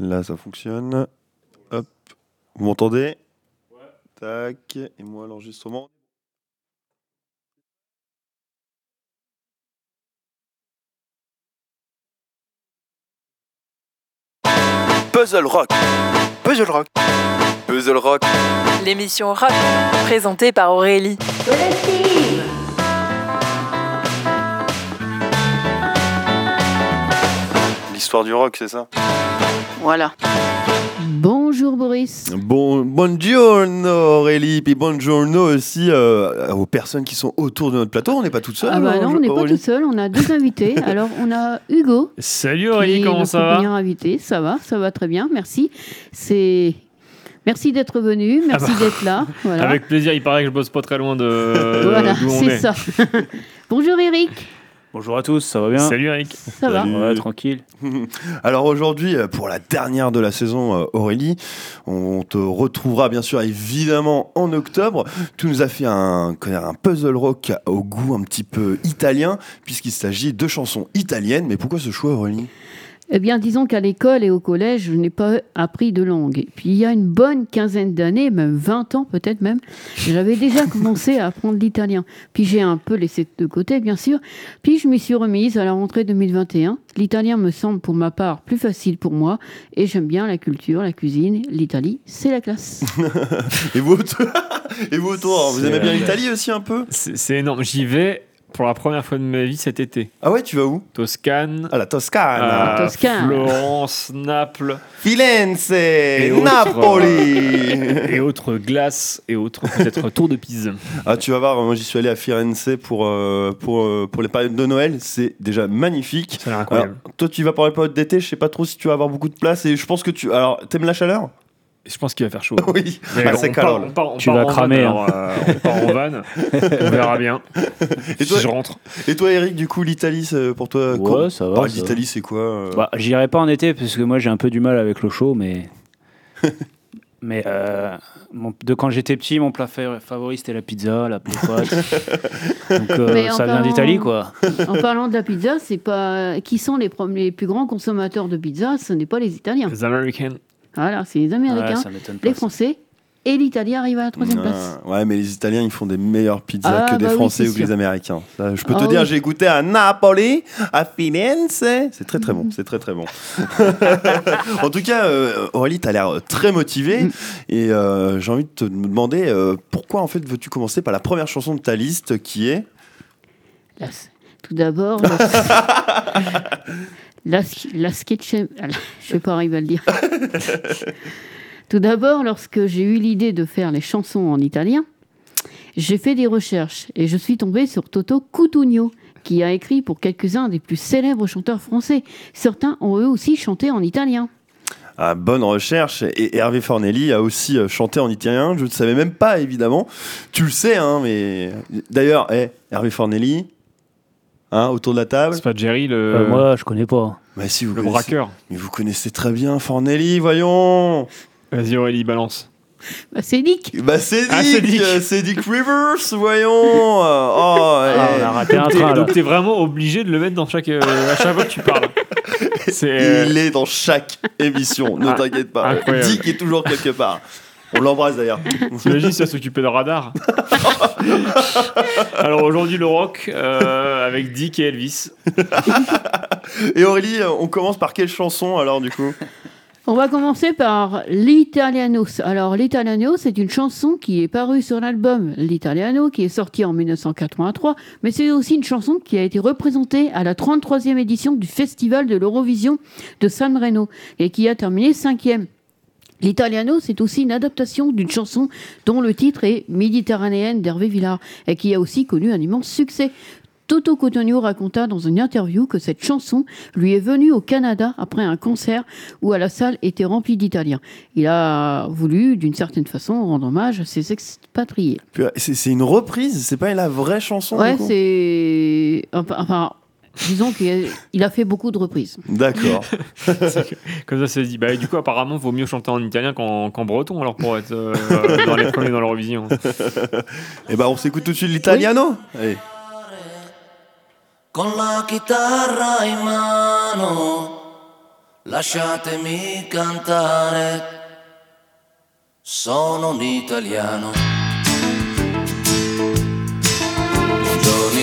Là, ça fonctionne. Hop. Vous m'entendez? Tac. Et moi, l'enregistrement. Puzzle Rock. Puzzle Rock. Puzzle Rock. L'émission rock, présentée par Aurélie. L'histoire du rock, c'est ça? Voilà. Bonjour Boris. Bon, buongiorno Aurélie, puis buongiorno aussi euh, aux personnes qui sont autour de notre plateau. On n'est pas toutes seules. Ah bah alors, non, on n'est pas Aurélie tout seul, on a deux invités. Alors on a Hugo. Salut Aurélie, comment ça va premier invité. Ça va, ça va très bien, merci. C'est Merci d'être venu, merci Ah bah, d'être là. Voilà, Avec plaisir, il paraît que je bosse pas très loin de Voilà, c'est est. ça. Bonjour Eric, Bonjour à tous, ça va bien Salut Eric. ça va. Ouais, tranquille. Alors aujourd'hui, euh, pour la dernière de la saison, euh, Aurélie, on te retrouvera bien sûr évidemment en octobre. Tu nous as fait un, un puzzle rock au goût un petit peu italien, puisqu'il s'agit de chansons italiennes. Mais pourquoi ce choix, Aurélie? Eh bien, disons qu'à l'école et au collège, je n'ai pas appris de langue. Et puis, il y a une bonne quinzaine d'années, même 20 ans peut-être même, j'avais déjà commencé à apprendre l'italien. Puis, j'ai un peu laissé de côté, bien sûr. Puis, je m'y suis remise à la rentrée 2021. L'italien me semble, pour ma part, plus facile pour moi. Et j'aime bien la culture, la cuisine. L'Italie, c'est la classe. Et vous, et vous autour, vous aimez bien l'Italie aussi un peu? C'est énorme. J'y vais pour la première fois de ma vie cet été. Ah ouais, tu vas où? Toscane, À la Toscane, à Toscane. Florence, Naples Firenze, Napoli. et autres glaces et autres peut-être tours de Pise. Ah, tu vas voir, moi j'y suis allé à Firenze pour, euh, pour, euh, pour les périodes de Noël. C'est déjà magnifique. Ça a l'air incroyable. Alors, toi, tu vas pour les périodes d'été, je sais pas trop si tu vas avoir beaucoup de place. Et je pense que tu. Alors, t'aimes la chaleur? Je pense qu'il va faire chaud. Oui, Mais Ah, on, c'est part, calme. on part- on Tu part vas en van, cramer, alors, euh, on part en van. on verra bien. Et toi- si je rentre. Et toi, Eric, du coup, l'Italie, c'est pour toi Ouais, quoi ça va. Parle ça va. d'Italie, c'est quoi euh Bah, J'irai pas en été parce que moi j'ai un peu du mal avec l'eau chaude, mais. mais euh, mon- de quand j'étais petit, mon plat fa- favori c'était la pizza, la. Donc euh, en ça vient parlant- d'Italie quoi. en parlant de la pizza, c'est pas qui sont les, les plus grands consommateurs de pizza Ce n'est pas les Italiens. Les Américains. Voilà, c'est les Américains, Ouais, les ça. Français et l'Italie arrive à la troisième place. Ouais, mais les Italiens, ils font des meilleures pizzas Ah, que des bah Français ou que les. Américains. Ça, je peux Ah te dire, j'ai goûté à Napoli, à Firenze. C'est très très bon, c'est très très bon. en tout cas, euh, Aurélie, tu as l'air très motivée. Mm. Et euh, j'ai envie de te demander euh, pourquoi en fait veux-tu commencer par la première chanson de ta liste qui est tout d'abord, la, la, sketch. Je vais pas arriver à le dire. tout d'abord, lorsque j'ai eu l'idée de faire les chansons en italien, j'ai fait des recherches et je suis tombée sur Toto Cutugno, qui a écrit pour quelques-uns des plus célèbres chanteurs français. Certains ont eux aussi chanté en italien. Ah, bonne recherche. Et Hervé Fornelli a aussi euh, chanté en italien. Je ne savais même pas, évidemment. Tu le sais, hein, mais. D'ailleurs, eh, Hervé Fornelli, hein, autour de la table. C'est pas Jerry le, Euh, moi je connais pas. Bah, si, vous le connaissez- braqueur. Mais vous connaissez très bien Fornelli, voyons Vas-y Aurélie, balance. Bah, c'est Nick. Bah, c'est Dick, Ah, c'est Dick. euh, c'est Dick Rivers, voyons euh, Oh, Ah, eh, on a raté un train donc t'es vraiment obligé de le mettre dans chaque euh, à chaque fois que tu parles. C'est Il est dans chaque émission, ne Ah, t'inquiète pas. incroyable. Dick est toujours quelque part. On l'embrasse d'ailleurs. T'imagines si ça s'occupait de radar Alors aujourd'hui le rock euh, avec Dick et Elvis. Et Aurélie, euh, on commence par quelle chanson alors du coup? On va commencer par L'Italiano. Alors, L'Italiano, c'est une chanson qui est parue sur l'album L'Italiano, qui est sorti en 1983, mais c'est aussi une chanson qui a été représentée à la 33e édition du Festival de l'Eurovision de San Reno et qui a terminé cinquième. L'Italiano, c'est aussi une adaptation d'une chanson dont le titre est Méditerranéenne d'Hervé Villard et qui a aussi connu un immense succès. Toto Cotugno raconta dans une interview que cette chanson lui est venue au Canada après un concert où la salle était remplie d'Italiens. Il a voulu, d'une certaine façon, rendre hommage à ses expatriés. C'est une reprise, c'est pas la vraie chanson Ouais, c'est... Enfin, disons qu'il a- il fait beaucoup de reprises. D'accord. Comme ça c'est dit. Bah, du coup apparemment vaut mieux chanter en italien qu'en breton alors pour être euh, dans les premiers dans l'Eurovision. Et bah on s'écoute tout de suite l'italiano Allez. con la chitarra in mano, Lasciatemi cantare, sono un italiano.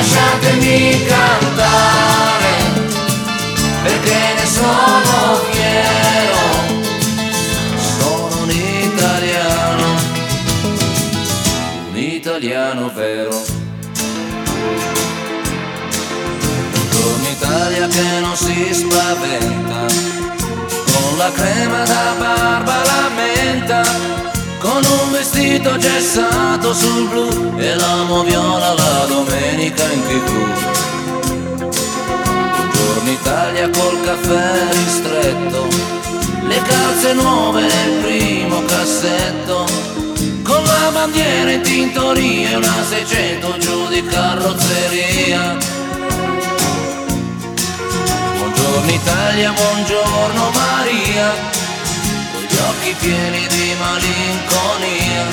Lasciatemi cantare perché ne sono fiero. Sono un italiano, un italiano vero. Buongiorno Italia che non si spaventa, con la crema da barba la menta, con un vestito gessato sul blu e l'amo viola la domenica in tv. Buongiorno Italia col caffè ristretto, le calze nuove nel primo cassetto, con la bandiera in tintoria e una 600 giù di carrozzeria. Buongiorno Italia, buongiorno Maria, occhi pieni di malinconia.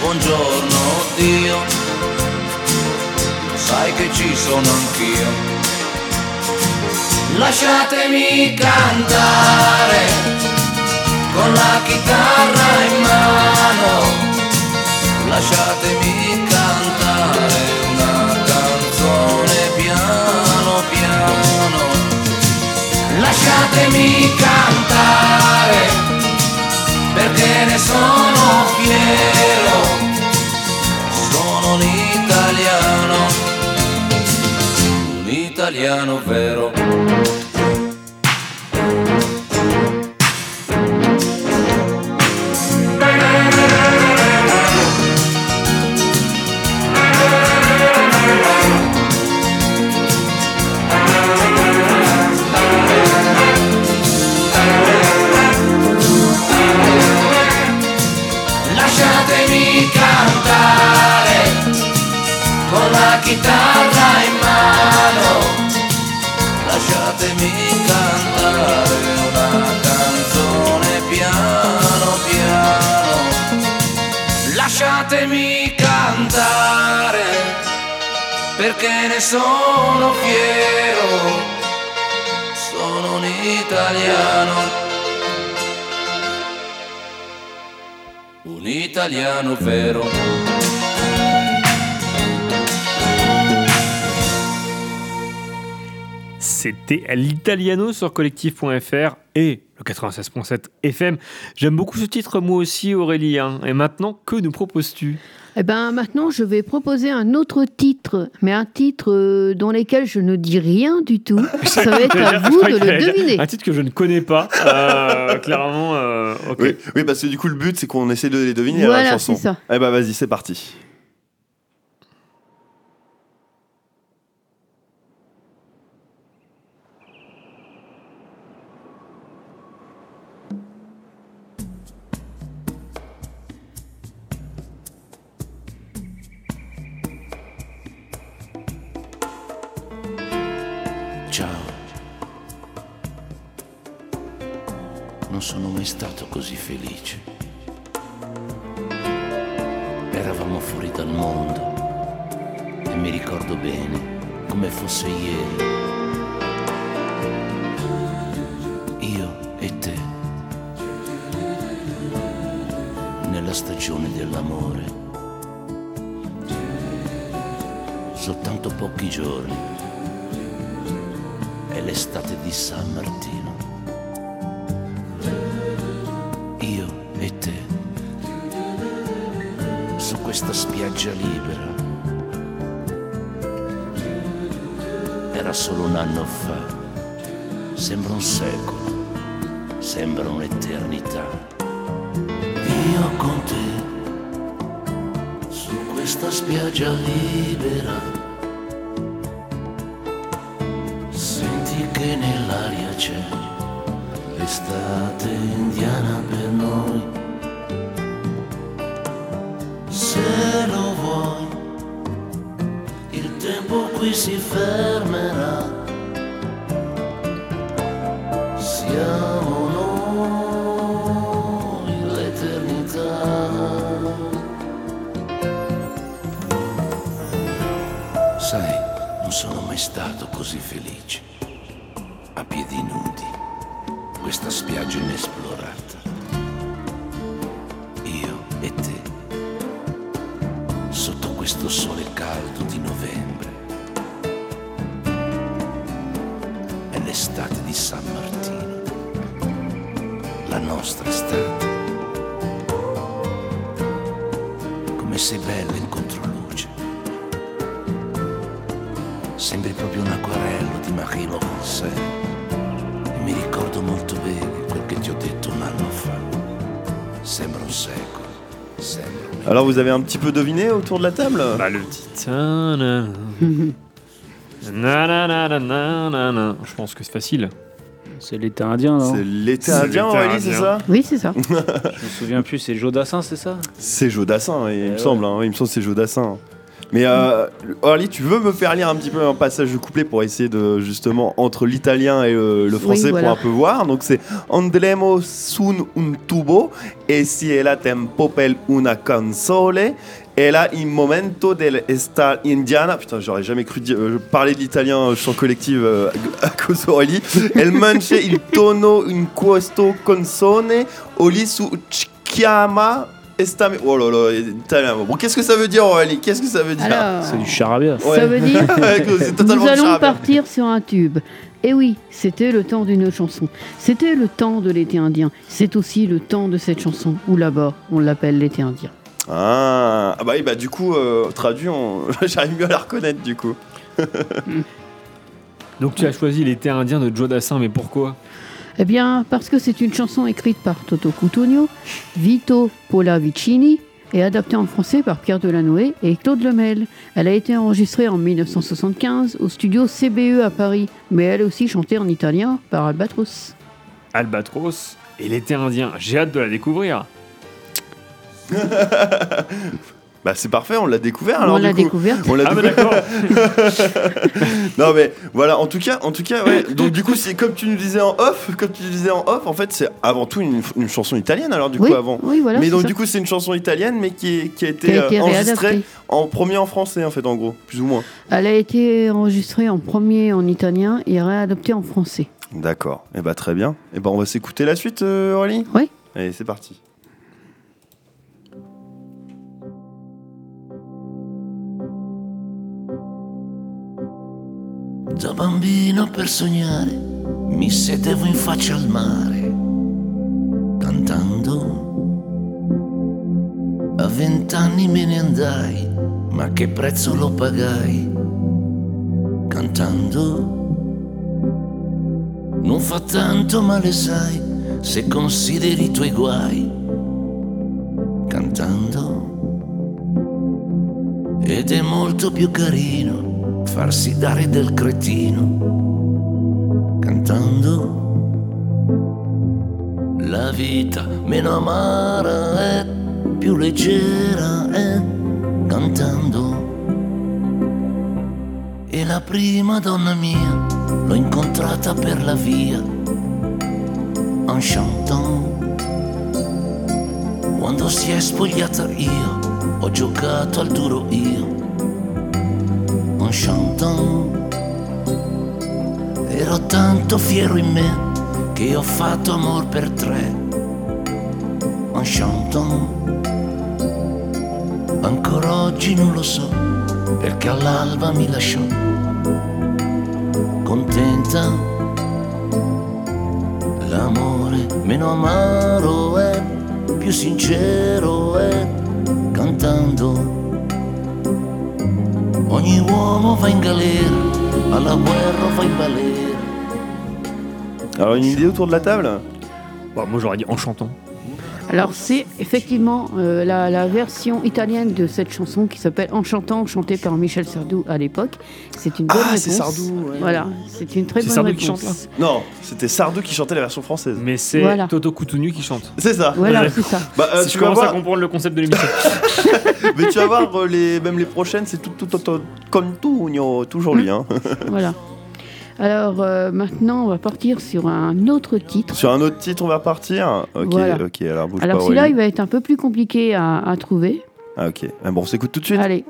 Buongiorno Dio, sai che ci sono anch'io. Lasciatemi cantare con la chitarra in mano. Lasciatemi cantare una canzone piano piano. Lasciatemi cantare perché ne sono fiero. Sono un italiano, un italiano vero. Cantare con la chitarra in mano. Lasciatemi cantare una canzone piano piano. Lasciatemi cantare perché ne sono fiero. Sono un italiano. Italiano vero. C'était l'Italiano sur collectif.fr et le 96.7 FM. J'aime beaucoup ce titre, moi aussi, Aurélie. hein. Et maintenant, que nous proposes-tu? Eh ben maintenant, je vais proposer un autre titre, mais un titre euh, dans lequel je ne dis rien du tout. Ça va être à vous de le deviner. Un titre que je ne connais pas. Euh, clairement, euh, ok. Oui, oui, parce que du coup, le but, c'est qu'on essaie de les deviner à la Voilà, chanson. c'est ça. Eh ben, vas-y, c'est parti. Stato così felice. Eravamo fuori dal mondo e mi ricordo bene come fosse ieri. Io e te. Nella stagione dell'amore. Soltanto pochi giorni le l'estate di San Martino. Questa spiaggia libera. Era solo un anno fa, sembra un secolo, sembra un'eternità. Io con te, su questa spiaggia libera. Si fermerà. Siamo noi l'eternità. Sai, non sono mai stato così felice. A piedi nudi, questa spiaggia inesplorata. Alors vous avez un petit peu deviné autour de la table Bah, le titre. Nananananana. Je pense que c'est facile. C'est l'été indien, non C'est l'été C'est indien, l'été Aurélie, c'est indien. ça Oui, c'est ça. Je me souviens plus, c'est Jodassin, c'est ça? C'est Jodassin, il Eh me ouais. semble. hein, il me semble que c'est Jodassin. Mais euh, tu veux me faire lire un petit peu un passage de couplet pour essayer de justement entre l'italien et le, le français voilà. pour un peu voir? Donc c'est Andremo sun un tubo e si è la tempo per una canzone e là il momento dell'estate indiana. Putain, j'aurais jamais cru dire- euh, parler de l'italien euh, chant collectif euh, à cause d'Aurélie. Elle manche il tono in questo canzone oli su chiama estame. Oh là là, italien. Bon, qu'est-ce que ça veut dire Aurélie? Qu'est-ce que ça veut dire? Alors, C'est du charabia. Ouais. ça veut dire nous allons partir sur un tube. Et oui, c'était le temps d'une chanson. C'était le temps de l'été indien. C'est aussi le temps de cette chanson, où là-bas, on l'appelle l'été indien. Ah, ah bah oui, bah du coup, euh, traduit, on- j'arrive mieux à la reconnaître du coup. Donc tu as choisi l'été indien de Joe Dassin, mais pourquoi? Eh bien, parce que c'est une chanson écrite par Toto Cutugno, Vito Pollavicini et adaptée en français par Pierre Delanoë et Claude Lemel. Elle a été enregistrée en 1975 au studio CBE à Paris, mais elle est aussi chantée en italien par Albatros. Albatros et l'été indien. J'ai hâte de la découvrir. Bah c'est parfait, on l'a découvert alors on l'a coup. découverte. On l'a Ah bah découvert. d'accord. Non mais voilà, en tout cas, en tout cas, ouais. Donc du coup, c'est comme tu nous disais en off, comme tu disais en off, en fait, c'est avant tout une, une chanson italienne alors du oui, coup avant. oui, voilà. mais donc ça. du coup, c'est une chanson italienne mais qui, est- qui a été, qui a été euh, enregistrée en premier en français en fait en gros, plus ou moins. Elle a été enregistrée en premier en italien et réadaptée en français. D'accord. Et bah très bien. Et bah on va s'écouter la suite, euh, Aurélie? Oui. Allez, c'est parti. Da bambino per sognare mi sedevo in faccia al mare, cantando. A vent'anni me ne andai, ma che prezzo lo pagai, cantando. Non fa tanto male, sai, se consideri i tuoi guai, cantando. Ed è molto più carino farsi dare del cretino cantando. La vita meno amara è più leggera è cantando. E la prima donna mia l'ho incontrata per la via en chantant. Quando si è spogliata io ho giocato al duro io chantant. Ero tanto fiero in me che ho fatto amor per tre. En chantant. Ancora oggi non lo so perché all'alba mi lasciò. Contenta. L'amore meno amaro è, più sincero è, cantando Ogni uomo va in galera, alla guerra va in balera. Alors, une idée autour de la table? Bah, moi j'aurais dit en chantant. Alors c'est effectivement euh, la, la version italienne de cette chanson qui s'appelle En chantant, chantée par Michel Sardou à l'époque. C'est une bonne Ah, réponse. c'est Sardou, ouais. Voilà, c'est une très bonne Sardou réponse. qui chante, là Non, c'était Sardou qui chantait la version française. Mais c'est Voilà. Toto Coutonu qui chante. C'est ça. Voilà, c'est ça. Bah, euh, si tu je vas commence à comprendre le concept de l'émission. mais tu vas voir euh, les, même les prochaines, c'est tout, tout, tout, tout comme tout, toujours lui. Hein. Voilà. Alors euh, maintenant, on va partir sur un autre titre. Sur un autre titre, on va partir. Ok, Voilà. ok. Alors bouge Alors pas. celui-là, il va être un peu plus compliqué à, à trouver. Ah ok. Ah, bon, on s'écoute tout de suite. Allez.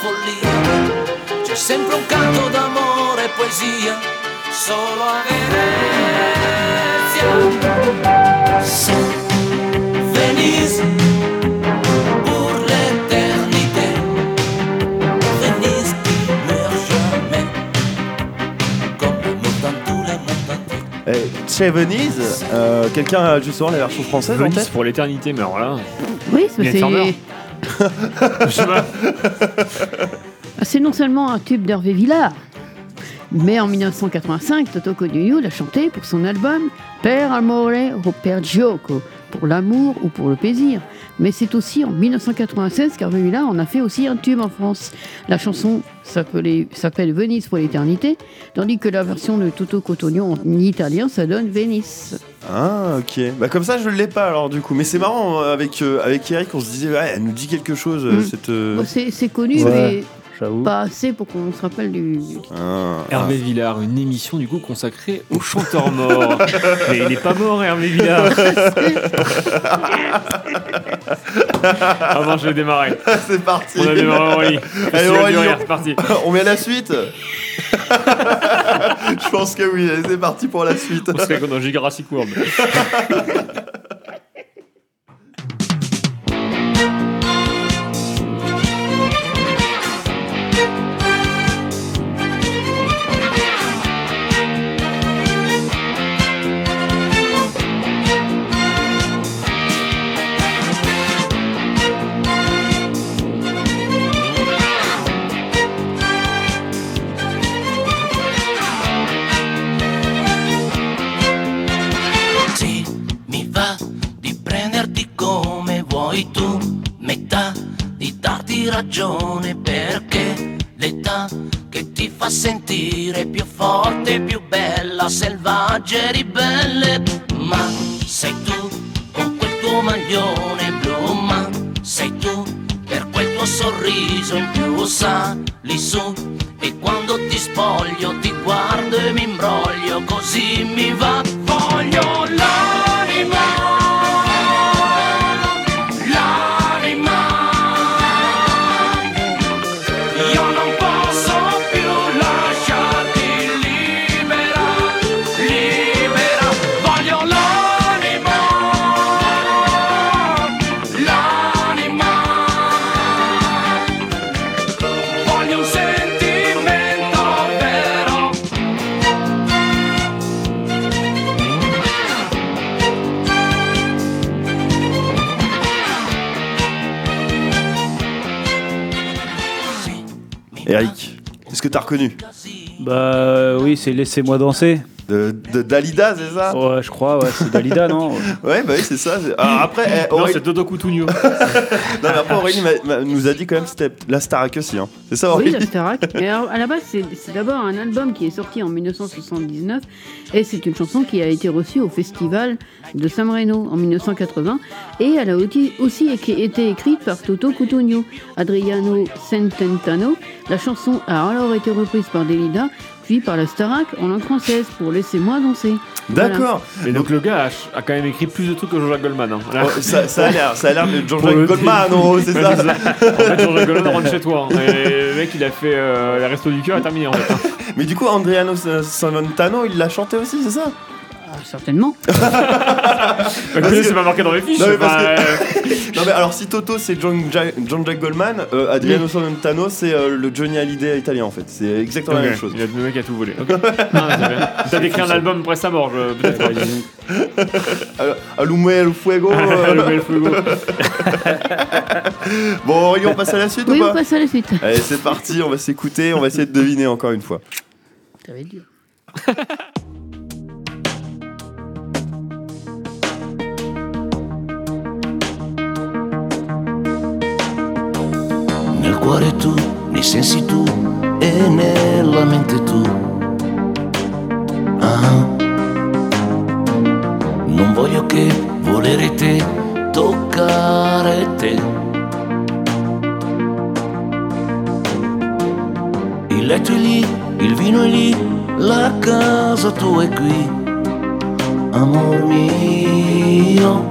Follia c'è sempre un canto d'amore e poesia solo a Venezia se Venise pour l'éternité. Venise qui meurt jamais, comme le mot dans tous les mondes entiers. Chez Venise, euh, quelqu'un a justement la version française en Venise tête pour l'éternité, mais alors là. Oui, c'est pas. c'est non seulement un tube d'Hervé Villard, mais en 1985, Toto Codugno l'a chanté pour son album Per amore o per gioco, pour l'amour ou pour le plaisir. Mais c'est aussi en 1996 qu'Hervé Villard en a fait aussi un tube en France. La chanson s'appelle Venise pour l'éternité, tandis que la version de Toto Cotogno en italien, ça donne Venice. Ah ok. Bah comme ça je l'ai pas alors du coup. Mais c'est marrant euh, avec euh, avec Eric on se disait ouais elle nous dit quelque chose euh, Mm. cette. euh, Bon, c'est connu, Ouais. J'avoue. pas assez pour qu'on se rappelle du, titre. ah, Hervé Villard, une émission du coup consacrée aux chanteurs morts. mais il n'est pas mort, Hervé Villard. Avant, je vais démarrer. ah. c'est parti. On a démarré. Allez, Aurélie, on- c'est parti. on met la suite. je pense que oui. C'est parti pour la suite. On serait dans Jurassic World. Ragione perché l'età che ti fa sentire più forte, più bella, selvaggia e ribelle, ma sei tu con quel tuo maglione blu, ma sei tu per quel tuo sorriso in più sali su. E quando ti spoglio ti guardo e mi imbroglio così mi va t'as reconnu Bah oui, c'est Laissez-moi danser. De, de Dalida, c'est ça? Ouais, je crois, ouais, c'est Dalida, non? Ouais, bah oui, c'est ça. Alors après, eh, Non, c'est Dodo Coutugno. non, mais après, Aurélie m'a- m'a- nous a dit quand même que c'était la Starac aussi. Hein. C'est ça, Oui, Aurélie? La Starac. Mais alors, à la base, c'est c'est d'abord un album qui est sorti en 1979 et c'est une chanson qui a été reçue au festival de San Marino en 1980 et elle a aussi, aussi été écrite par Toto Cutugno, Adriano Cententano. La chanson a alors été reprise par Delida puis par la Starac en langue française pour Laissez-moi danser. D'accord. Et donc le gars a, a quand même écrit plus de trucs que Jean-Jacques Goldman. hein. Oh, ça, ça a l'air, ça a l'air de Jean-Jacques Goldman, en c'est ça. c'est ça. En fait, Jean-Jacques Goldman rentre chez toi. hein. Et le mec, il a fait euh, la resto du cœur et terminé en fait. hein. Mais du coup, Andriano Savantano, il l'a chanté aussi, c'est ça? Certainement. C'est pas marqué dans les fiches. Non, mais parce Enfin, Non, mais alors si Toto c'est Jean-Jacques Jean-Jacques Goldman, euh, Adriano Savantano c'est euh, le Johnny Hallyday italien en fait. C'est exactement la même chose. Il a, le mec a tout volé. Ok. Non, mais c'est bien. T'as décrit un album après sa mort, je- peut-être. Allume el fuego. euh, Le bel fuego. bon, on passe à la suite Oui, ou on pas passe à la suite. Allez, c'est parti, on va s'écouter, on va essayer de deviner encore une fois. Ça va être dur. Cuore tu, nei sensi tu e nella mente tu. Ah. Non voglio che volere te, toccare te. Il letto è lì, il vino è lì, la casa tua è qui. Amor mio,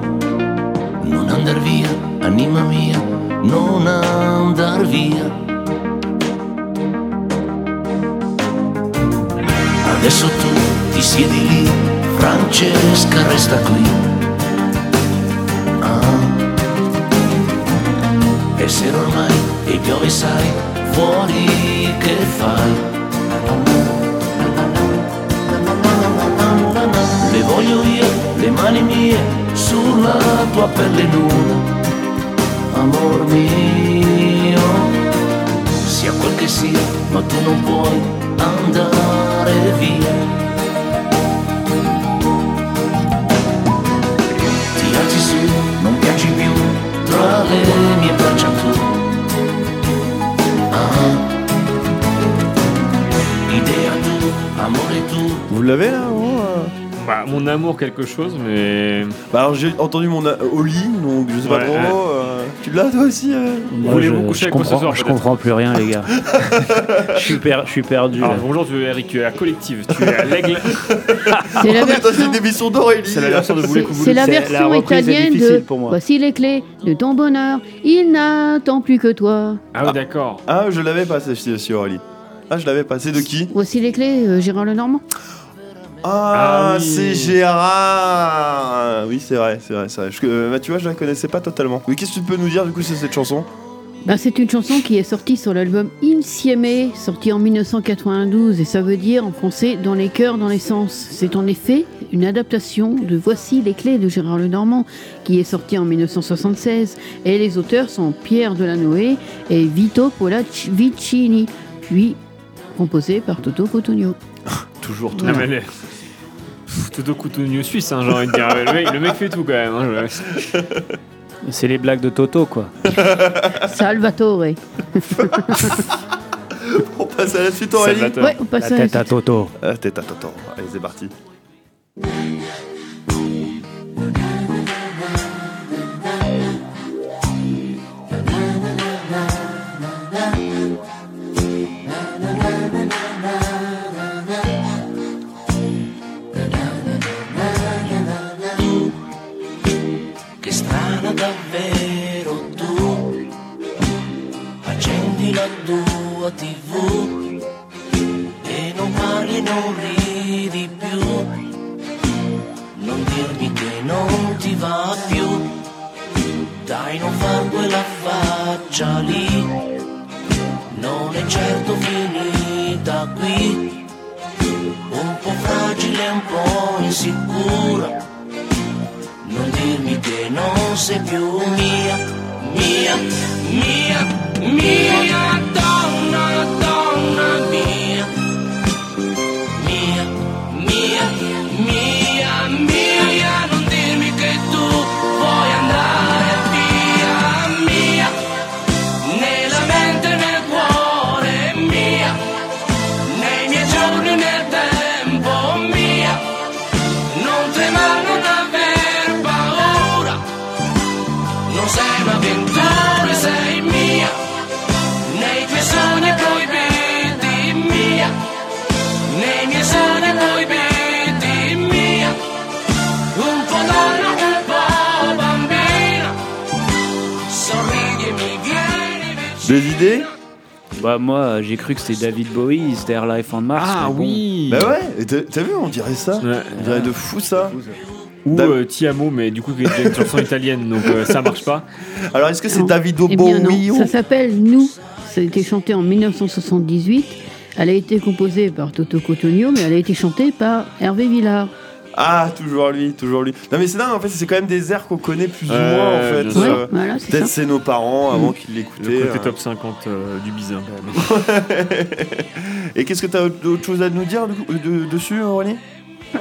non andar via, anima mia, non andar via. Adesso tu ti siedi lì, Francesca resta qui. Ah. E se ormai e piove sai, fuori che fai? Le voglio io, le mani mie, sulla tua pelle nuda, amor mio. Sia quel che sia, ma tu non puoi andare via. Ti alzi su, non piangi più, tra le mie braccia tu. Ah. Idea tu, amore tu. Vous l'avez là Bah, mon amour, quelque chose, mais. Bah alors j'ai entendu mon a- au lit, donc je sais pas Ouais, trop. ouais. euh, tu l'as toi aussi euh Moi, Voulez-vous je, coucher je avec moi ce comprends, soir, je peut-être comprends plus rien, les gars. je, suis per- je suis perdu. Alors, là. bonjour, tu, Eric, tu es à collective. Tu es à l'aigle. C'est la version. une émission d'Aurélie. C'est la version de Voulez C'est vous la C'est- la version italienne de. Voici les clés de ton bonheur. Il n'attend plus que toi. Ah, oui, d'accord. Ah, je l'avais pas celle-ci aussi, Aurélie. Ah, je l'avais pas. C'est de qui Voici les clés, euh, Gérard Lenormand. Ah, Ah oui. c'est Gérard Oui, c'est vrai, c'est vrai, c'est vrai. Je- euh, bah, tu vois, je la connaissais pas totalement. Mais qu'est-ce que tu peux nous dire du coup sur cette chanson? Ben, c'est une chanson qui est sortie sur l'album Insieme, sorti en 1992, et ça veut dire en français dans les cœurs, dans les sens. C'est en effet une adaptation de Voici les clés de Gérard Lenormand, qui est sorti en 1976, et les auteurs sont Pierre Delanoë et Vito Polavicini, puis composé par Toto Cotugno. Toujours tout. Ah, mais les- Pff, Toto Coutugno suisse, hein, j'ai envie de dire. Le mec, le mec fait tout quand même. hein, je- C'est les blagues de Toto, quoi. Salvatore. On passe à la suite, Aurélie. Salvatore. Ouais, on passe La à la tête à Toto. Ah, tête à Toto. Allez, c'est parti. E non ridi più Non dirmi che non ti va più Dai non far quella faccia lì Non è certo finita qui Un po' fragile, un po' insicura non dirmi che non sei più mia, mia, mia, mia donna, Bah moi j'ai cru que c'était David Bowie, c'était Air Life on Mars. Ah bon. oui Bah ouais, t'as vu, on dirait ça. Ouais. On dirait de fou ça. Ou euh, Ti amo, mais du coup, qui est déjà une chanson italienne, donc euh, ça marche pas. Alors est-ce que c'est Non. Davido Eh Bowie ça s'appelle Nous. Ça a été chanté en 1978. Elle a été composée par Toto Cotugno, mais elle a été chantée par Hervé Villard. Ah, toujours lui, toujours lui. Non mais c'est dingue, en fait, c'est quand même des airs qu'on connaît plus ou moins en fait. bien Ouais, sûr. Euh, voilà, c'est Peut-être ça. c'est nos parents avant Mm. qu'ils Le l'écoutaient. côté euh. top 50 euh, du bizarre. quand même. Et qu'est-ce que t'as d'autre chose à nous dire de- de- dessus, Aurélie?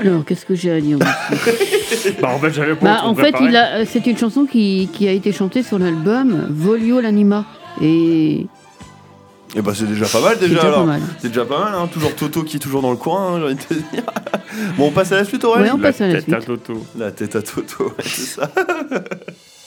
Alors, qu'est-ce que j'ai à dire bah, en fait, j'avais pas Bah, En fait, préparé. il a- euh, c'est une chanson qui, qui a été chantée sur l'album Volio l'anima. Et Eh bah c'est déjà pas mal déjà alors. C'est déjà pas mal, hein. toujours Toto qui est toujours dans le coin, hein, j'ai envie de te dire. Bon, on passe à la suite, Aurélie Ouais, on La passe à la tête à. Toto. La tête à Toto, ouais, c'est ça.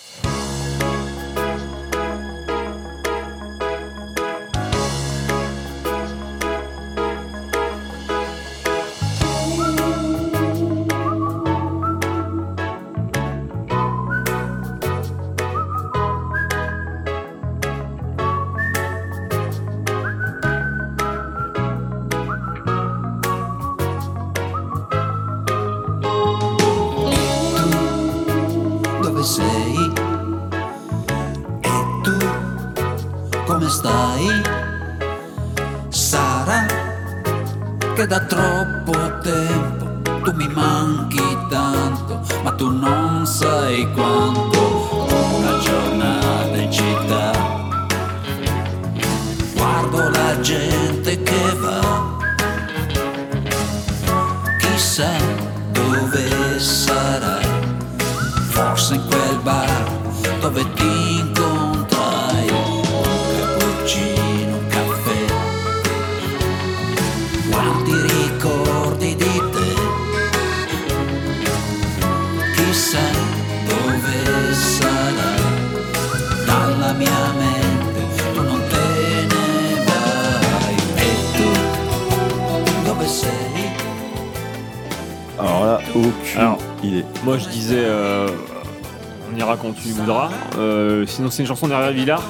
Euh, sinon, c'est une chanson d'Hervé Villard.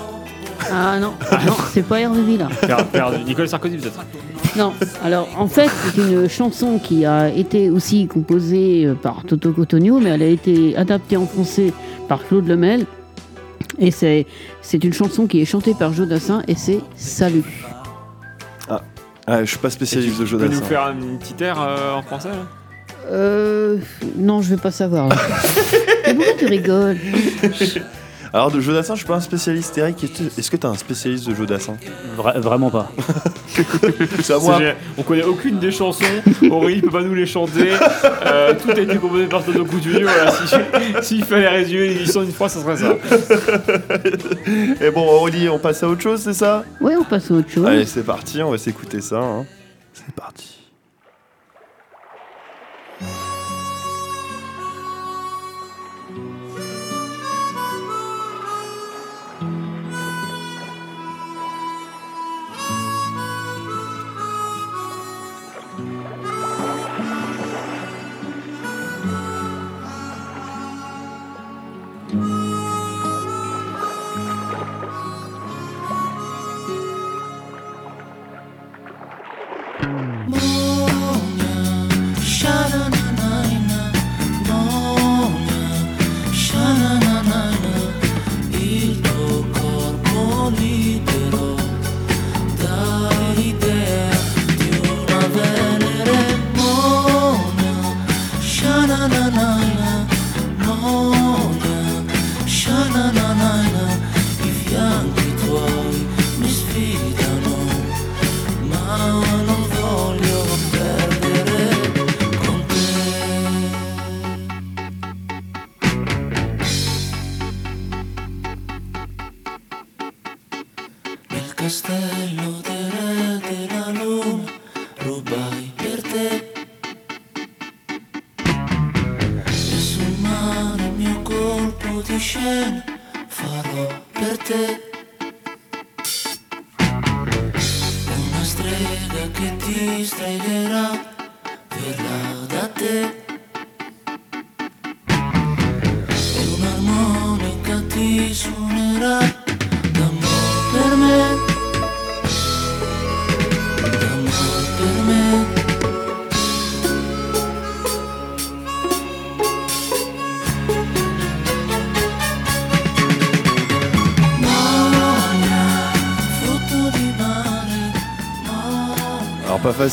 Ah non, non c'est pas Hervé Villard. Père, père de Nicolas Sarkozy, peut-être. Non, alors en fait, c'est une chanson qui a été aussi composée euh, par Toto Cotugno, mais elle a été adaptée en français par Claude Lemel. Et c'est, c'est une chanson qui est chantée par Jodassin et c'est Salut. Ah, je suis pas spécialiste de Tu peux nous Jodassin. faire une petite air euh, en français là Euh. Non, je vais pas savoir. là. Mais pourquoi tu rigoles? Alors de Jodassin, je suis pas un spécialiste. Eric, est-ce que t'es un spécialiste de Jodassin Vra- vraiment pas. C'est à moi. On connaît aucune des chansons. Aurélie peut pas nous les chanter. Euh, tout a été composé par Toto Couture. Voilà, si S'il fallait résumer l'émission d'une phrase, ça serait ça. Et bon, Aurélie, on passe à autre chose, c'est ça? Ouais, on passe à autre chose. Allez, c'est parti, on va s'écouter ça. hein. C'est parti.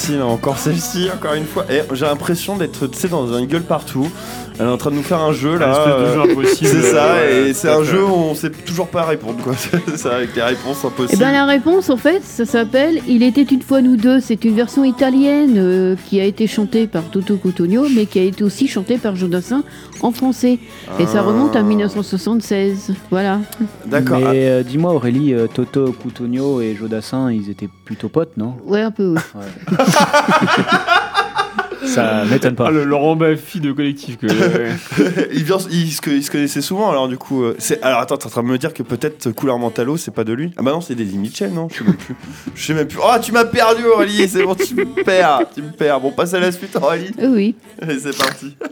Hein, encore celle-ci, encore une fois. Et j'ai l'impression d'être, tu sais, dans un gueule partout. Elle est en train de nous faire un jeu là. Euh, jeu impossible. C'est ça, Ouais, et c'est un jeu où on sait toujours pas répondre quoi. C'est ça, avec les réponses Eh impossibles. ben la réponse en fait, ça s'appelle Il était une fois nous deux. C'est une version italienne euh, qui a été chantée par Toto Cutugno, mais qui a été aussi chantée par Jodassin en français. Et ça remonte à 1976. Voilà. D'accord. Mais Ah, euh, dis-moi Aurélie, euh, Toto Cutugno et Jodassin, ils étaient plutôt potes, non? Ouais, un peu. oui. Ça m'étonne pas. Ah, le Laurent Baffy de collectif que il, vient- il se, il se connaissait souvent alors du coup. euh, c'est, alors attends, t'es en train de me dire que peut-être Couleur Mentalo c'est pas de lui? Ah bah non, c'est Daisy Mitchell, non? Je sais même plus. Je sais même plus. Oh, tu m'as perdu Aurélie, c'est bon, tu me perds, tu me perds. Bon, passe à la suite Aurélie. Oui. Allez, c'est parti.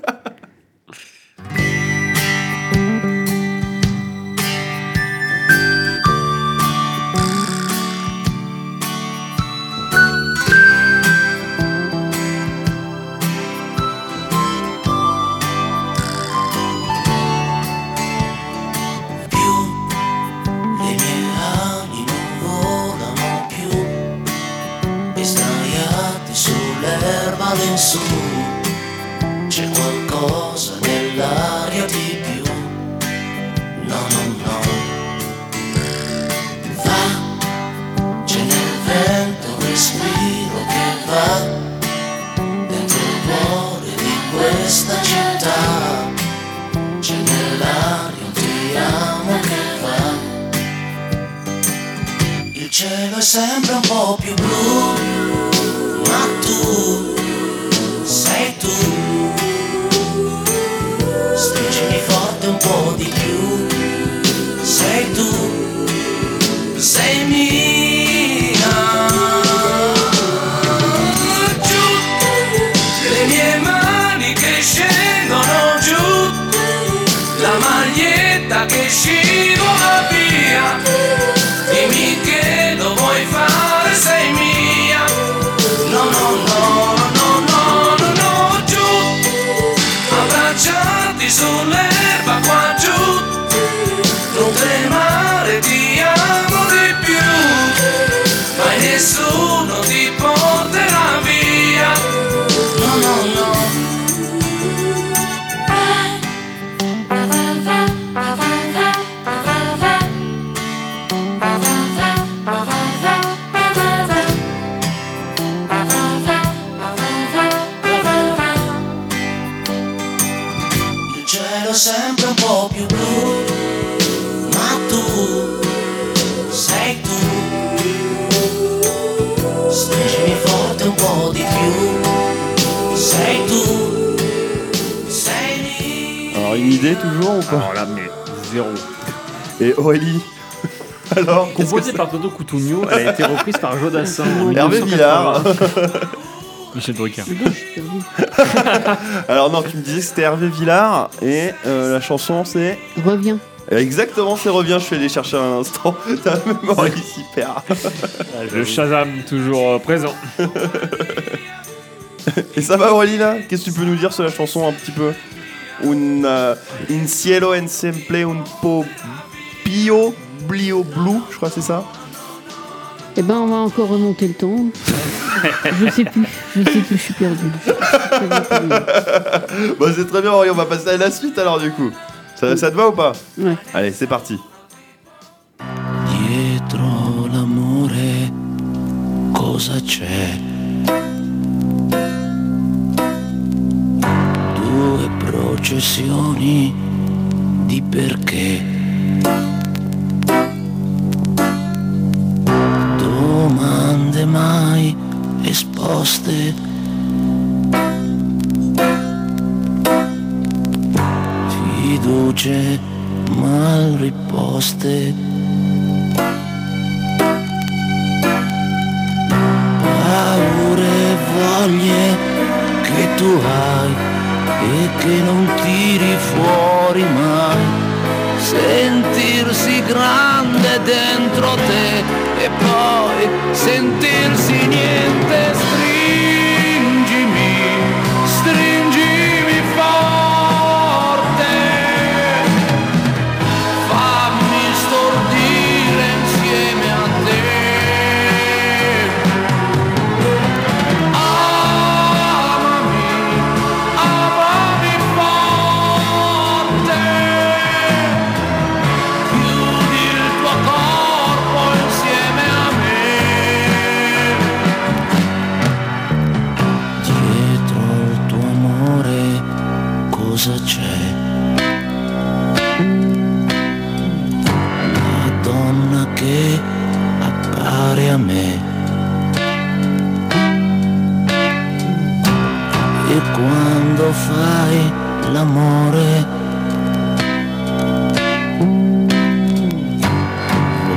par Toto Cutugno, elle a été reprise par Jodassin. en Hervé 1980. Villard. Michel Drucker. Alors non, tu me disais que c'était Hervé Villard et euh, la chanson c'est Reviens. exactement c'est revient. Je suis allé chercher un instant. T'as la mémoire ici perd. Le Shazam, toujours euh, présent. Et ça va Aurélie là? Qu'est-ce que tu peux nous dire sur la chanson un petit peu? Un euh, in cielo en sempre un po pio blio blue, je crois que c'est ça. Eh ben, on va encore remonter le temps. je sais plus. Je sais plus, je suis perdu. Bon c'est très bien Aurélie, on va passer à la suite alors du coup. Ça, ça te va ou pas? Ouais. Allez c'est parti. Dietro l'amore cosa c'è? Due processioni di perché? Mai esposte. Fiducie mal riposte. Paure e voglie che tu hai e che non tiri fuori mai. Sentirsi grande dentro te e poi sentirsi niente. Stringimi, fai l'amore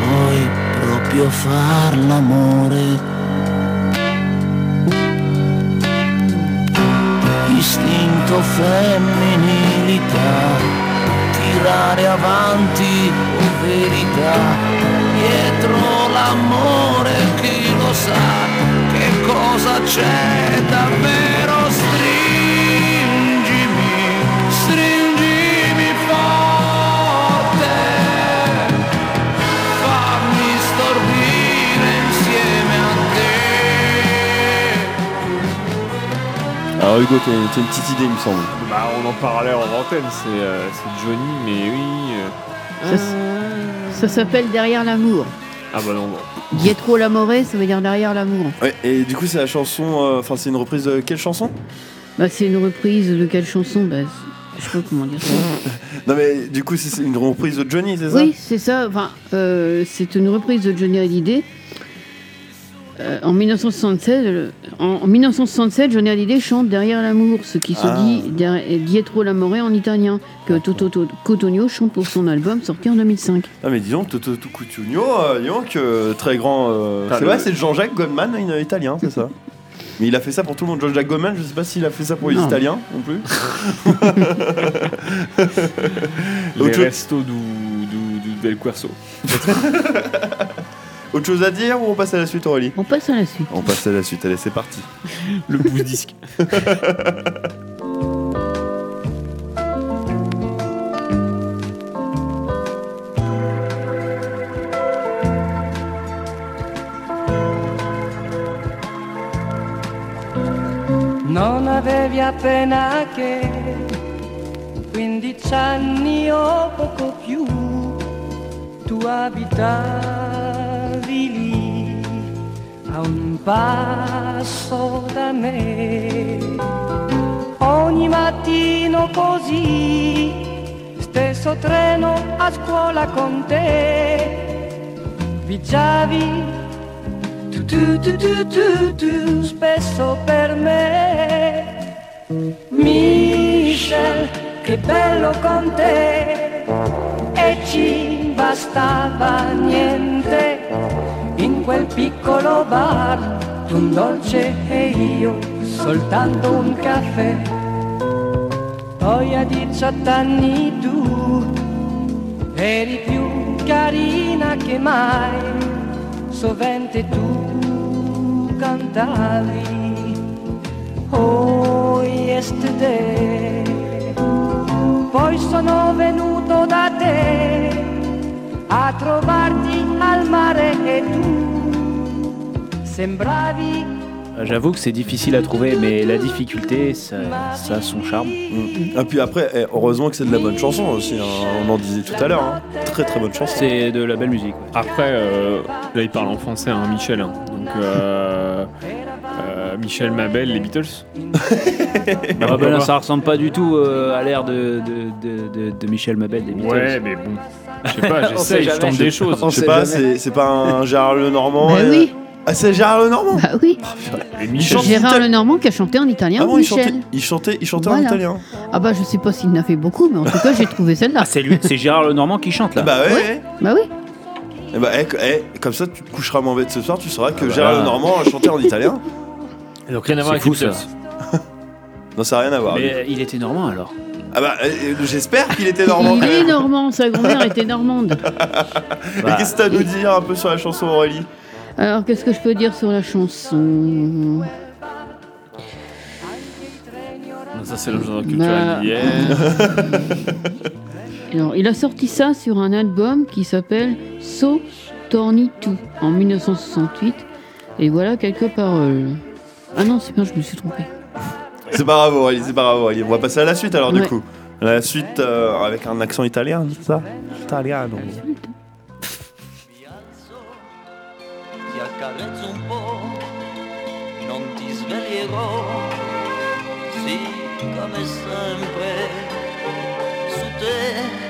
vuoi proprio far l'amore. Istinto femminilità, tirare avanti o verità, dietro l'amore Alors Hugo, t'as t'as une petite idée, il me semble. Bah, on en parlait en antenne, c'est euh, c'est Johnny, mais oui. euh, Ça, s- ça s'appelle Derrière l'amour. Ah bah non, non. Dietro l'amore, ça veut dire derrière l'amour. Ouais, et du coup, c'est la chanson. euh, Enfin, c'est une reprise de quelle chanson? Bah, c'est une reprise de quelle chanson? Bah, c'est- Je sais pas comment dire ça. Non, mais du coup, c'est c'est une reprise de Johnny, c'est ça? Oui, c'est ça. Enfin, euh, c'est une reprise de Johnny Hallyday. Euh, en 1976, euh, en, en 1967, Johnny Hallyday chante Derrière l'amour, ce qui se Ah. dit der- Dietro l'amore en italien, que Toto To- Cotugno chante pour son album sorti en 2005. Ah, mais dis donc, Toto Cutugno, euh, dis donc, euh, très grand. euh, c'est le- vrai, c'est Jean-Jacques Goldman, un italien, c'est ça Mais il a fait ça pour tout le monde. Jean-Jacques Goldman, je sais pas s'il a fait ça pour les Non. Italiens non plus. Les Autre chose- restos du, du, du Del. Autre chose à dire ou on passe à la suite, Aurélie On passe à la suite. On passe à la suite, allez, c'est parti. Le pouce disque. Non avevi appena che 15 anni o poco più, tu abitavi a un passo da me. Ogni mattino così, stesso treno a scuola con te, viaggiavi tu tu tu tu tu tu spesso per me. Michel che bello con te. E ci bastava niente quel piccolo bar tu un dolce e io soltanto un caffè. Poi a 18 anni tu eri più carina che mai sovente tu cantavi Oh yesterday Poi sono venuto da te a trovarti al mare e tu sembravi Euh, J'avoue que c'est difficile à trouver, mais la difficulté, ça, ça a son charme. Et Ah, puis après, eh, heureusement que c'est de la bonne chanson aussi, hein, on en disait tout à l'heure. hein. Très très bonne chanson. C'est de la belle musique. Après, euh, là, il parle en français, hein, Michel. hein. Donc, euh, euh, Michel Mabel, les Beatles. Ah ben là, ça ressemble pas du tout euh, à l'air de, de, de, de- de Michel Mabel des Beatles. Ouais, mais bon. Je sais pas, j'essaye, je tente des choses. Je sais pas, c'est pas un Gérard Lenormand Bah euh, oui. Ah, c'est Gérard Lenormand Bah oui, Il chante Gérard italien. Lenormand qui a chanté en italien Ah bon, il Michel. chantait, il chantait, il chantait en Voilà. italien. Ah bah je sais pas s'il en a fait beaucoup, mais en tout cas j'ai trouvé celle-là. Ah, c'est lui, c'est Gérard Lenormand qui chante là. Bah ouais, Ouais. ouais. Bah oui. Eh bah, eh, eh, comme ça, tu te coucheras moins bête ce soir, tu sauras que bah Gérard là. Lenormand a chanté en italien. Donc rien à voir C'est avec fou ça. Beatles. Non, ça n'a rien à voir. Mais euh, il était normand alors. Ah bah, euh, j'espère qu'il était normand. Il quand est même. normand, sa grand-mère était normande. Et Bah, qu'est-ce que t'as à nous dire un peu sur la chanson Aurélie? Alors qu'est-ce que je peux dire sur la chanson Ça, c'est le genre Bah. culturel d'hier. Alors, il a sorti ça sur un album qui s'appelle So Torni Tu en 1968. Et voilà quelques paroles. Ah non, c'est bien, je me suis trompée. C'est pas grave Aurélie, c'est pas grave Aurélie. On va passer à la suite alors du coup. La suite euh, avec un accent italien, c'est ça? Italiano. Sveglierò, sì come sempre, su te.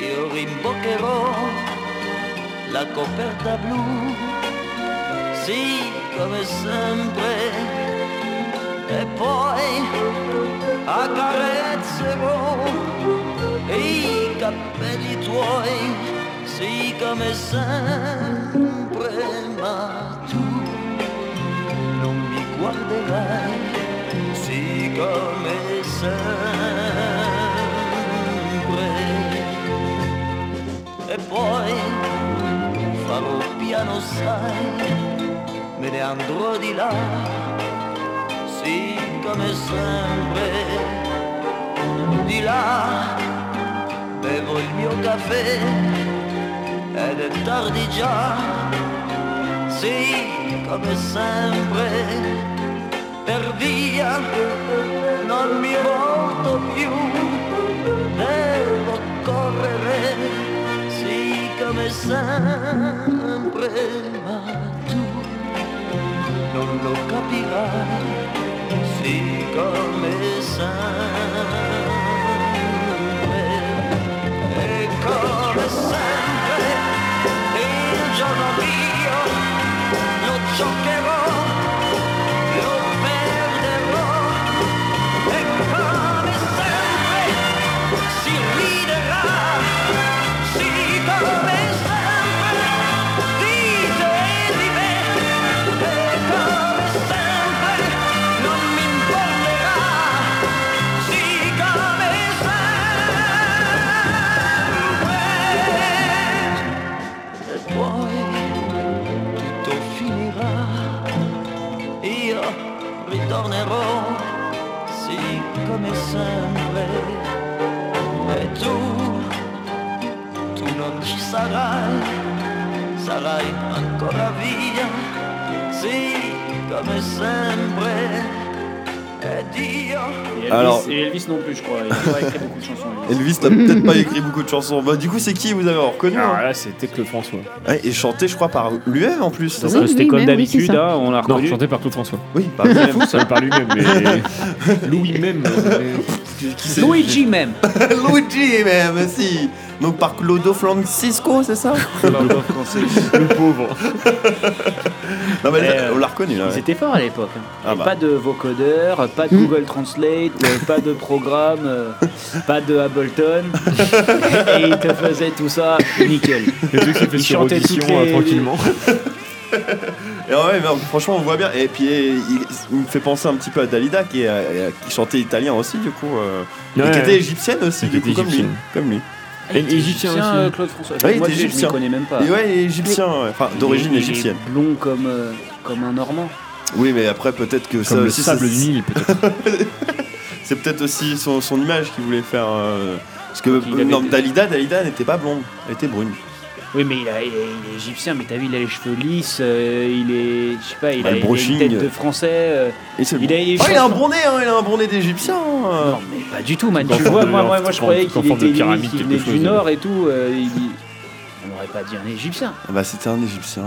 Io rimboccherò la coperta blu, sì come sempre, e poi accarezzerò i capelli tuoi, sì come sempre, ma tu guarderai, sì come sempre. E poi farò piano, sai, me ne andrò di là, sì come sempre, di là bevo il mio caffè ed è tardi già, sì, come sempre, per via non mi volto più, devo correre, sì, come sempre, ma tu non lo capirai, sì, come sempre. E come sempre il giorno mio lo sempre, e tu, tu non ci sarai, sarai ancora via, sì come sempre. Et Elvis, Alors- et Elvis non plus, je crois. Il a pas écrit beaucoup de chansons. Elvis. N'a peut-être pas écrit beaucoup de chansons. Bah du coup c'est qui vous avez reconnu Alors hein là, c'était Claude François. Ouais, Et chanté je crois par lui-même en plus. Oui, C'était oui, comme même, oui, c'est d'habitude, ça. hein, on l'a Non, reconnu. chanté par Claude François. Oui, par lui-même. Fou, ça par lui-même, mais Louis même. Qui c'est Luigi même. Luigi même, si. Donc par Clodo Francisco, c'est ça Le pauvre. Non mais là, on l'a reconnu là. Ils ouais. étaient forts à l'époque. hein. Ah bah. Pas de vocodeur, pas de Mm. Google Translate, euh, pas de programme, euh, pas de Ableton. Et ils te faisaient tout ça nickel. Le truc s'est fait Il sur chantait audition toutes les- euh, tranquillement. Et ouais, mais franchement on voit bien. Et puis il, il me fait penser un petit peu à Dalida qui, est, euh, qui chantait italien aussi du coup. euh, et Ouais, qui était égyptienne aussi du coup était comme lui. égyptienne. Comme lui. Et égyptien aussi. Claude François. Ouais, il Moi, était je- je égyptien. m'y connais même pas. Et ouais, il est égyptien, enfin d'origine égyptienne. blond comme, euh, comme un Normand. Oui, mais après peut-être que ça le aussi, sable du Nil, peut-être. c'est peut-être aussi son, son image qu'il voulait faire. euh, Parce que non, Dalida, Dalida n'était pas blonde, elle était brune. Oui, mais il, a- il est, il est égyptien, mais t'as vu, il a les cheveux lisses, euh, il est. Je sais pas, il Bah, a, le il a une tête de français. euh, Et c'est il a, il- Oh, il a un bon nez, hein, il a un bon nez d'égyptien. hein. Non, mais pas du tout, man. Tu vois, de- moi, moi, moi je croyais qu'il était pyramide, du. Nord et tout. euh, il dit- On n'aurait pas dit un égyptien. Ah Bah, c'était un égyptien.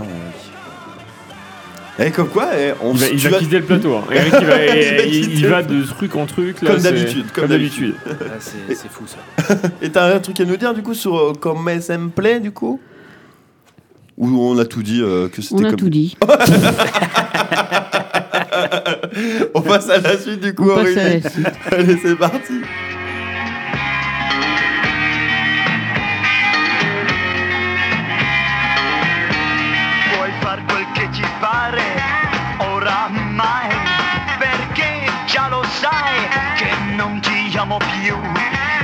Et comme quoi, eh, on Il va, il va vas- quitter le plateau. hein. Eric, il, va, Il il- de truc en truc. Là, Comme d'habitude, comme Comme d'habitude. Ah, c'est fou ça. Et t'as un truc à nous dire du coup sur euh, Comme Sempre du coup? Ou on a tout dit euh, que c'était On a comme. tout dit. on passe à la suite du coup, On passe à Aurélie. la suite. Allez, c'est parti. Puoi far quel che ti pare, oramai, perché già lo sai che non ti amo più.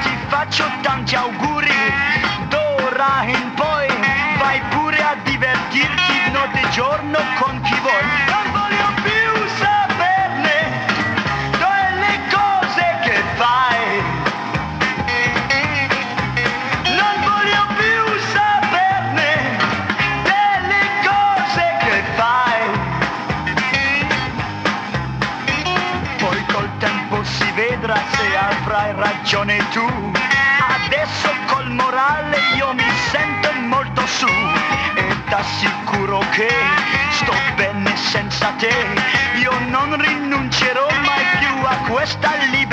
Ti faccio tanti auguri, giorno con chi vuoi. Non voglio più saperne delle cose che fai. Non voglio più saperne delle cose che fai. Poi col tempo si vedrà se avrai ragione tu. Adesso col morale io mi sento molto su e t'assicuro che sto bene senza te. Io non rinuncerò mai più a questa libertà.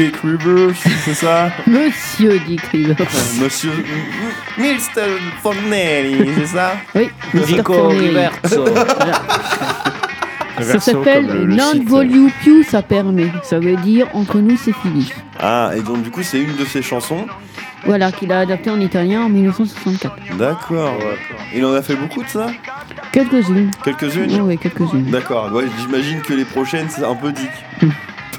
Dick Rivers, c'est ça Monsieur Dick Rivers. Euh, Monsieur Milston Fornelli, c'est ça Oui, Mr. Dico. Le Ça s'appelle Non. Volue Più, ça permet. Ça veut dire entre nous c'est fini. Ah, et donc du coup c'est une de ses chansons. Voilà, qu'il a adapté en italien en 1964. D'accord. Il en a fait beaucoup de ça Quelques-unes. Quelques-unes Oui, quelques-unes. D'accord, ouais, j'imagine que les prochaines c'est un peu Dick.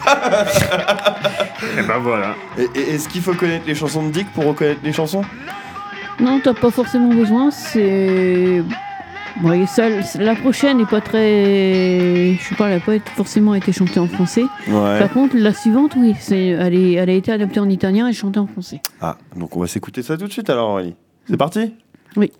Et ben voilà. Et, et- est-ce qu'il faut connaître les chansons de Dick pour reconnaître les chansons? Non, t'as pas forcément besoin. C'est. Ça, la prochaine n'est pas très. Je sais pas, elle n'a pas été- forcément été chantée en français. Ouais. Par contre, la suivante, oui, c'est, elle, est, elle a été adaptée en italien et chantée en français. Ah, donc on va s'écouter ça tout de suite alors Aurélie. C'est parti? Oui.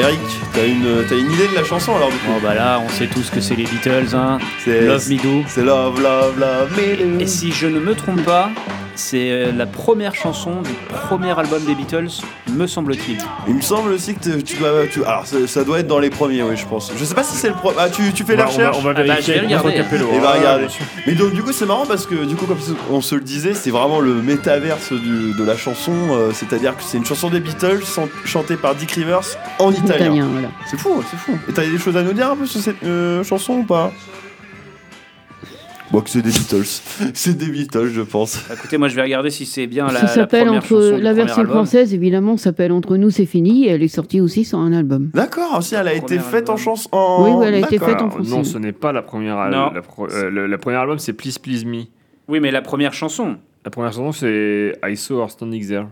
Eric, t'as une, t'as une idée de la chanson alors du coup Bon bah là, on sait tous que c'est les Beatles, hein. C'est Love Me Do. C'est Love, Love, Love Me Do. Et si je ne me trompe pas, c'est euh, la première chanson du premier album des Beatles, me semble-t-il. Il me semble aussi que tu- dois. tu- alors ça, ça doit être dans les premiers, oui, je pense. Je sais pas si c'est le pro. Ah, tu, tu fais On la va, on va- recherche on va Ah bah, regarder. capello. Et va hein, regarder. Mais donc du coup c'est marrant parce que du coup comme on se le disait c'est vraiment le métaverse du- de la chanson euh, c'est-à-dire que c'est une chanson des Beatles chan- chantée par Dick Rivers en italien. Italien, voilà. C'est fou, c'est fou. Et t'as des choses à nous dire un peu sur cette euh, chanson ou pas? Bon, que c'est des Beatles. c'est des Beatles, je pense. Bah, Écoutez, moi je vais regarder si c'est bien la, ça la s'appelle première entre chanson du la version album. française évidemment s'appelle Entre nous c'est fini et elle est sortie aussi sur un album. D'accord, aussi, elle a été faite en chanson. En... Oui, oui, elle a été faite en français. non, ce n'est pas la première. al- Non. La, pro- euh, le, la première album, c'est Please Please Me. Oui, mais la première chanson. La première chanson, c'est I Saw Her Standing There.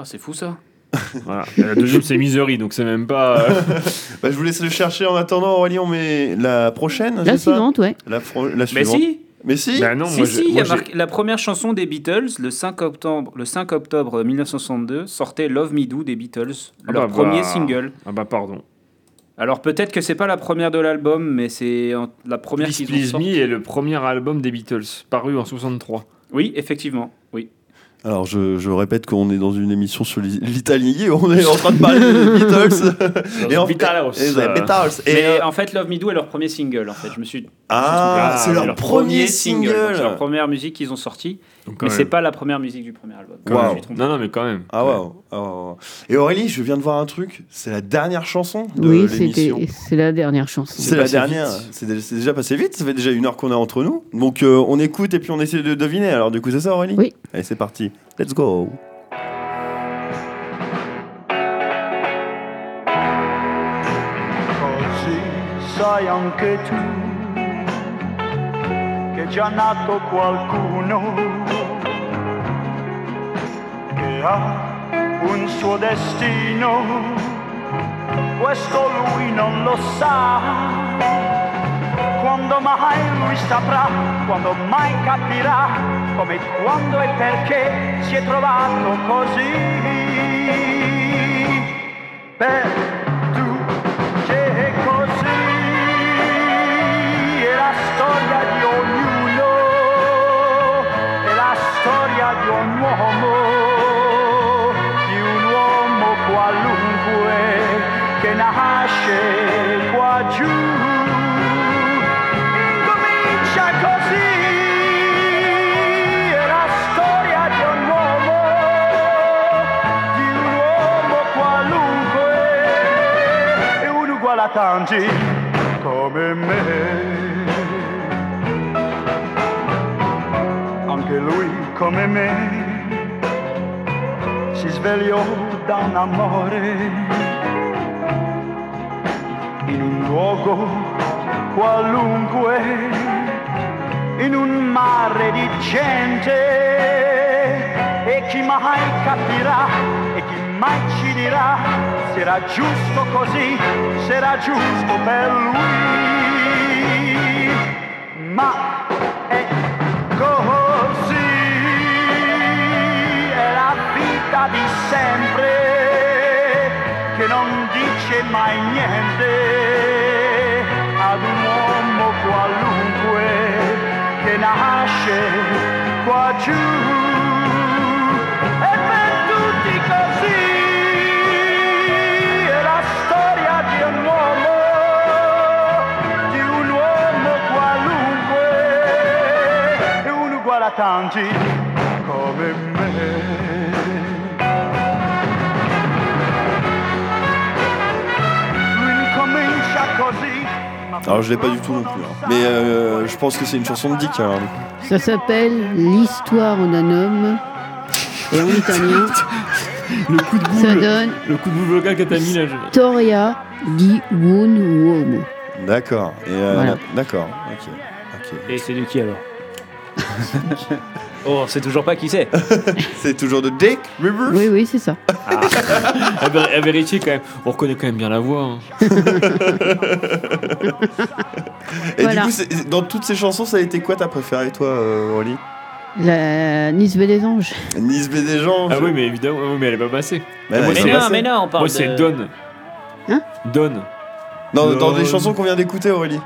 Ah, c'est fou ça. Voilà. La deuxième, c'est Misery, donc c'est même pas. euh, Bah, je vous laisse le chercher en attendant, Aurélie. On met la prochaine. La suivante, ouais. La, fro- la Mais suivante. si, Mais si. Bah non, si, moi, si, j'ai- il y moi, a j'ai- marqué- la première chanson des Beatles, le 5 octobre, le 5 octobre 1962, sortait Love Me Do des Beatles, Ah leur bah, premier bah. single. Ah bah pardon. Alors peut-être que c'est pas la première de l'album, mais c'est en- la première Please qu'ils ont Please. Me est le premier album des Beatles, paru en 63. Oui, effectivement. Alors, je, je répète qu'on est dans une émission sur l'i- l'Italie. On est en train de parler des Beatles. et en Beatles. et les Beatles. Et, mais euh, en fait, Love Me Do est leur premier single. En fait, je me suis. ah, Ah, c'est leur leur premier donc single. C'est leur première musique qu'ils ont sortie, Donc, mais c'est pas la première musique du premier album. Wow. Je me suis trompé. Non, non, mais quand même. Ah waouh. Ah. Et Aurélie, je viens de voir un truc. C'est la dernière chanson de Oui, c'était l'émission. c'est la dernière chanson. C'est la dernière. C'est dé- c'est déjà passé vite. Ça fait déjà une heure qu'on est entre nous. Donc euh, on écoute et puis on essaie de deviner. Alors du coup, c'est ça, Aurélie? Oui. Allez, c'est parti. Let's go. Così sai anche tu che è già nato qualcuno che un suo destino. Questo lui non lo sa. Quando mai lui saprà, quando mai capirà come, quando e perché si è trovato così. Perduce tanti come me. Anche lui come me si svegliò da un amore in un luogo qualunque, in un mare di gente. Chi mai capirà e chi mai ci dirà se era giusto così, se era giusto per lui. Ma è così, è la vita di sempre che non dice mai niente ad un uomo qualunque che nasce qua giù. Come me. Alors je l'ai pas du tout non plus. hein. Mais euh, je pense que c'est une chanson de Dick. Alors, du coup. Ça s'appelle L'histoire d'un homme. Et en italien, Le coup de ça boule, donne le coup de boule vocal que t'as mis là. je- Storia di un uomo. D'accord. Et euh, Voilà. D'accord. Ok. Ok. Et c'est de qui alors? Oh, sait toujours pas qui c'est. C'est toujours de Dick Rivers. Oui, oui, c'est ça. À, vé- à vérifier quand même. On reconnaît quand même bien la voix. hein. Et Voilà. du coup, c'est- dans toutes ces chansons, ça a été quoi ta préférée, toi, euh, Aurélie? La Nice Baie des Anges. Nice B des gens. Ah oui, mais évidemment, oui, mais elle est pas passée. Mais moi, non, Mais c'est non, passé. mais non, on parle Moi, c'est de... Don. Hein? Don. Dans, dans les chansons qu'on vient d'écouter, Aurélie.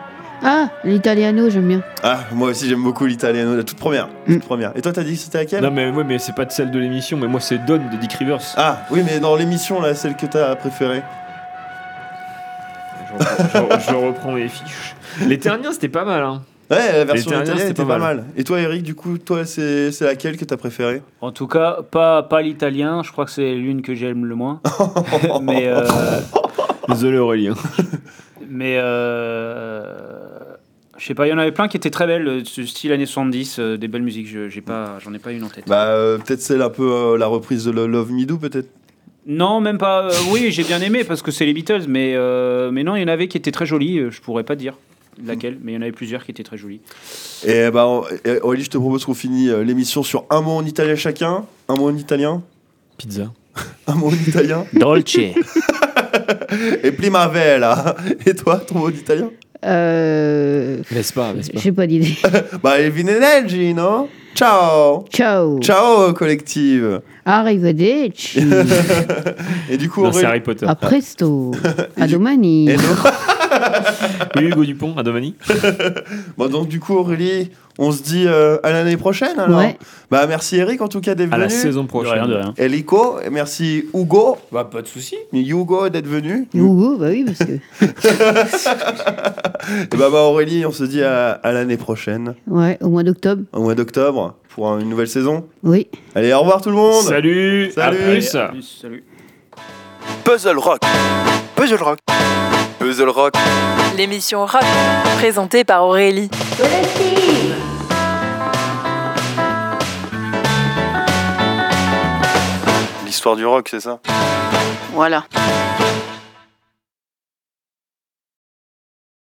Ah, l'italiano, j'aime bien. Ah, moi aussi j'aime beaucoup l'italiano, la toute première. Mm. Toute première. Et toi, t'as dit que c'était laquelle Non, mais, ouais, mais c'est pas de celle de l'émission, mais moi, c'est Don de Dick Rivers. Ah, oui, mais dans l'émission, là, celle que t'as préférée. Je, reprends, je- je reprends mes fiches. Les Terniens, c'était pas mal. Hein. Ouais, la version italienne c'était était pas pas mal. Et toi, Eric, du coup, toi, c'est c'est laquelle que t'as préférée? En tout cas, pas, pas l'italien, je crois que c'est l'une que j'aime le moins. mais euh, Désolé, Aurélien. mais euh, Je sais pas, il y en avait plein qui étaient très belles, euh, ce style années 70, euh, des belles musiques. Je- j'ai pas, j'en ai pas une en tête. Bah, euh, peut-être celle un peu euh, la reprise de Lo- Love Me Do, peut-être Non, même pas. euh, oui, j'ai bien aimé parce que c'est les Beatles, mais, euh, mais non, il y en avait qui étaient très jolies. euh, Je pourrais pas dire laquelle, mais il y en avait plusieurs qui étaient très jolies. Et bah, on- et Aurélie, je te propose qu'on finisse euh, l'émission sur un mot en italien chacun. Un mot en italien Pizza. Un mot en italien Dolce. Et primavera Et toi, ton mot d'italien Euh, Vespa, Vespa. J'ai pas d'idée. Bah, il Vineneggi, non? Ciao Ciao. Ciao, collective Arrivederci. Et du coup, Non, c'est Aurélie... Harry Potter. A presto. A domani. Oui, Hugo Dupont, à Domani. bon, donc, du coup, Aurélie, on se dit euh, à l'année prochaine, alors Ouais. Bah, merci Eric, en tout cas, d'être À la venu. saison De prochaine. rien, de rien. Et Lico, et merci Hugo, Bah, pas de soucis. Hugo d'être venu. Ouh, bah oui, parce que. Et bah, bah, Aurélie, on se dit à, à l'année prochaine, Ouais, au mois d'octobre. au mois d'octobre, pour une nouvelle saison. Oui. Allez, au revoir tout le monde Salut, Salut. à plus. Allez, à plus, salut. Puzzle Rock. Puzzle Rock. Puzzle Rock. L'émission rock présentée par Aurélie. L'histoire du rock, c'est ça? Voilà.